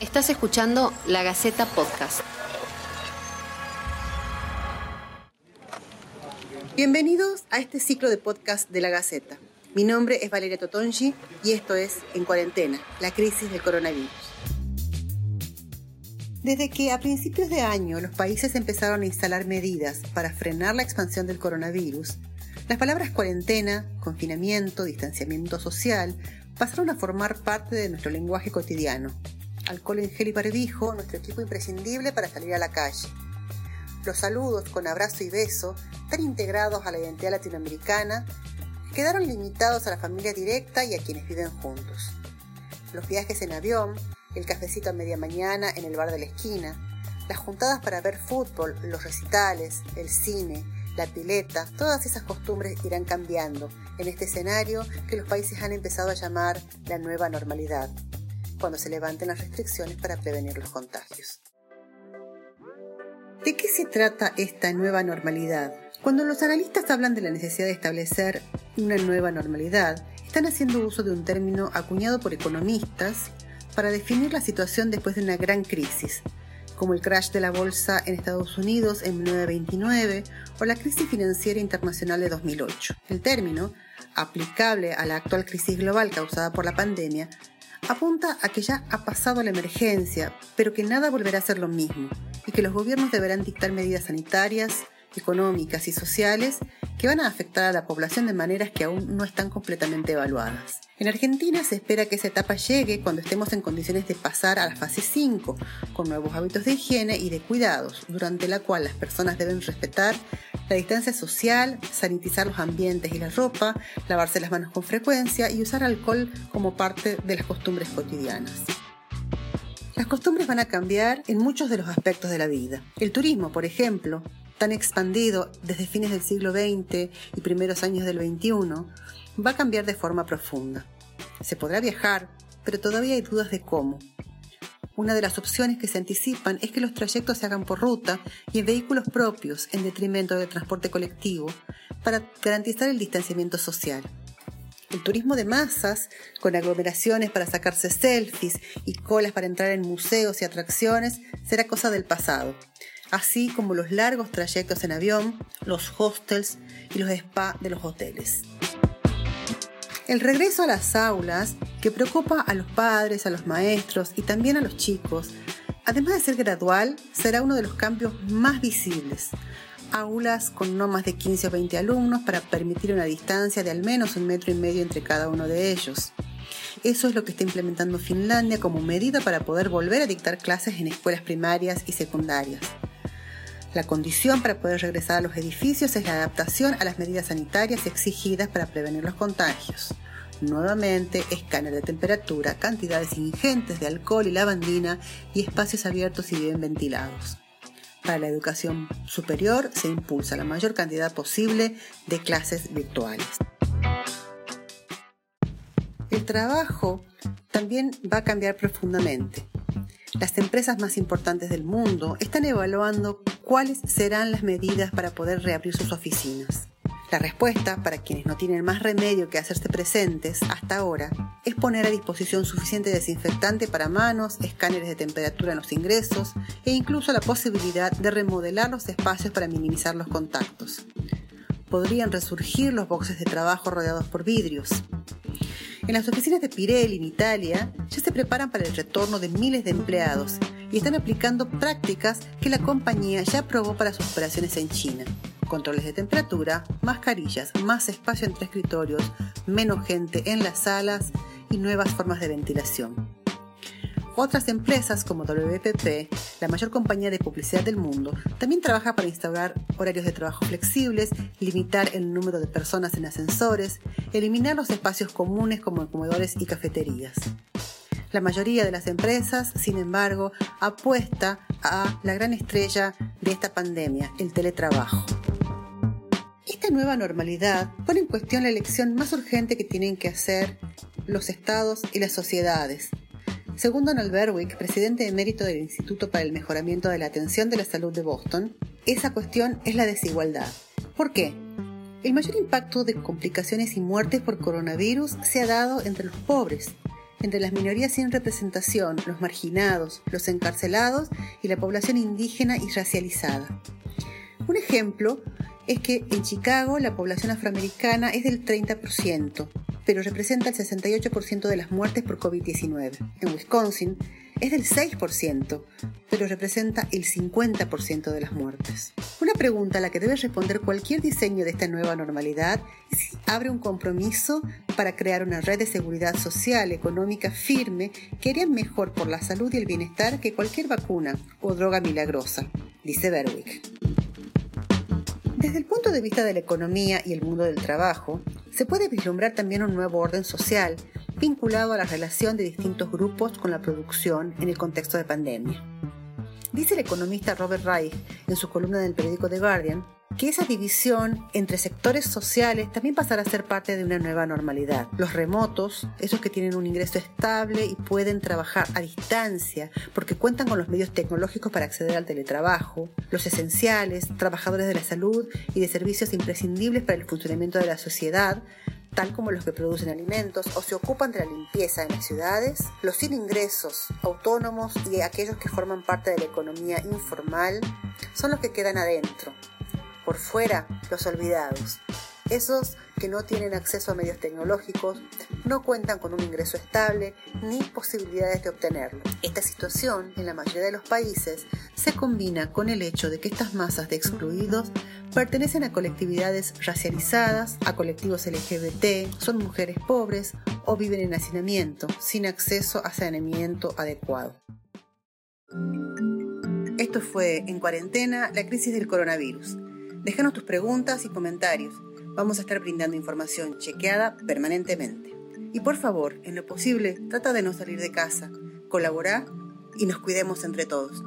Estás escuchando La Gaceta Podcast. Bienvenidos a este ciclo de podcast de La Gaceta. Mi nombre es Valeria Totongi y esto es En Cuarentena, la crisis del coronavirus. Desde que a principios de año los países empezaron a instalar medidas para frenar la expansión del coronavirus, las palabras cuarentena, confinamiento, distanciamiento social pasaron a formar parte de nuestro lenguaje cotidiano alcohol en gel y barbijo, nuestro equipo imprescindible para salir a la calle. Los saludos con abrazo y beso, tan integrados a la identidad latinoamericana, quedaron limitados a la familia directa y a quienes viven juntos. Los viajes en avión, el cafecito a media mañana en el bar de la esquina, las juntadas para ver fútbol, los recitales, el cine, la pileta, todas esas costumbres irán cambiando en este escenario que los países han empezado a llamar la nueva normalidad cuando se levanten las restricciones para prevenir los contagios. ¿De qué se trata esta nueva normalidad? Cuando los analistas hablan de la necesidad de establecer una nueva normalidad, están haciendo uso de un término acuñado por economistas para definir la situación después de una gran crisis, como el crash de la bolsa en Estados Unidos en 1929 o la crisis financiera internacional de 2008. El término, aplicable a la actual crisis global causada por la pandemia, apunta a que ya ha pasado la emergencia, pero que nada volverá a ser lo mismo y que los gobiernos deberán dictar medidas sanitarias, económicas y sociales que van a afectar a la población de maneras que aún no están completamente evaluadas. En Argentina se espera que esa etapa llegue cuando estemos en condiciones de pasar a la fase 5, con nuevos hábitos de higiene y de cuidados, durante la cual las personas deben respetar la distancia social, sanitizar los ambientes y la ropa, lavarse las manos con frecuencia y usar alcohol como parte de las costumbres cotidianas. Las costumbres van a cambiar en muchos de los aspectos de la vida. El turismo, por ejemplo, tan expandido desde fines del siglo XX y primeros años del XXI, va a cambiar de forma profunda. Se podrá viajar, pero todavía hay dudas de cómo. Una de las opciones que se anticipan es que los trayectos se hagan por ruta y en vehículos propios en detrimento del transporte colectivo para garantizar el distanciamiento social. El turismo de masas, con aglomeraciones para sacarse selfies y colas para entrar en museos y atracciones, será cosa del pasado, así como los largos trayectos en avión, los hostels y los spa de los hoteles. El regreso a las aulas, que preocupa a los padres, a los maestros y también a los chicos, además de ser gradual, será uno de los cambios más visibles. Aulas con no más de 15 o 20 alumnos para permitir una distancia de al menos un metro y medio entre cada uno de ellos. Eso es lo que está implementando Finlandia como medida para poder volver a dictar clases en escuelas primarias y secundarias. La condición para poder regresar a los edificios es la adaptación a las medidas sanitarias exigidas para prevenir los contagios. Nuevamente, escáner de temperatura, cantidades ingentes de alcohol y lavandina y espacios abiertos y bien ventilados. Para la educación superior se impulsa la mayor cantidad posible de clases virtuales. El trabajo también va a cambiar profundamente. Las empresas más importantes del mundo están evaluando cuáles serán las medidas para poder reabrir sus oficinas. La respuesta, para quienes no tienen más remedio que hacerse presentes hasta ahora, es poner a disposición suficiente desinfectante para manos, escáneres de temperatura en los ingresos e incluso la posibilidad de remodelar los espacios para minimizar los contactos. Podrían resurgir los boxes de trabajo rodeados por vidrios. En las oficinas de Pirelli en Italia ya se preparan para el retorno de miles de empleados y están aplicando prácticas que la compañía ya aprobó para sus operaciones en China. Controles de temperatura, mascarillas, más espacio entre escritorios, menos gente en las salas y nuevas formas de ventilación. Otras empresas como WPP, la mayor compañía de publicidad del mundo, también trabaja para instaurar horarios de trabajo flexibles, limitar el número de personas en ascensores, eliminar los espacios comunes como comedores y cafeterías. La mayoría de las empresas, sin embargo, apuesta a la gran estrella de esta pandemia, el teletrabajo. Esta nueva normalidad pone en cuestión la elección más urgente que tienen que hacer los estados y las sociedades, según Donald Berwick, presidente emérito del Instituto para el Mejoramiento de la Atención de la Salud de Boston, esa cuestión es la desigualdad. ¿Por qué? El mayor impacto de complicaciones y muertes por coronavirus se ha dado entre los pobres, entre las minorías sin representación, los marginados, los encarcelados y la población indígena y racializada. Un ejemplo es que en Chicago la población afroamericana es del 30%, pero representa el 68% de las muertes por COVID-19. En Wisconsin es del 6%, pero representa el 50% de las muertes. Una pregunta a la que debe responder cualquier diseño de esta nueva normalidad si abre un compromiso para crear una red de seguridad social, económica firme que haría mejor por la salud y el bienestar que cualquier vacuna o droga milagrosa, dice Berwick. Desde el punto de vista de la economía y el mundo del trabajo, se puede vislumbrar también un nuevo orden social vinculado a la relación de distintos grupos con la producción en el contexto de pandemia. Dice el economista Robert Reich en su columna del periódico The Guardian que esa división entre sectores sociales también pasará a ser parte de una nueva normalidad. Los remotos, esos que tienen un ingreso estable y pueden trabajar a distancia porque cuentan con los medios tecnológicos para acceder al teletrabajo, los esenciales, trabajadores de la salud y de servicios imprescindibles para el funcionamiento de la sociedad, tal como los que producen alimentos o se ocupan de la limpieza en las ciudades, los sin ingresos, autónomos y aquellos que forman parte de la economía informal, son los que quedan adentro, por fuera, los olvidados. Esos que no tienen acceso a medios tecnológicos, no cuentan con un ingreso estable ni posibilidades de obtenerlo. Esta situación, en la mayoría de los países, se combina con el hecho de que estas masas de excluidos pertenecen a colectividades racializadas, a colectivos LGBT, son mujeres pobres o viven en hacinamiento, sin acceso a saneamiento adecuado. Esto fue En Cuarentena, la crisis del coronavirus. Déjanos tus preguntas y comentarios. Vamos a estar brindando información chequeada permanentemente. Y por favor, en lo posible, trata de no salir de casa, colabora y nos cuidemos entre todos.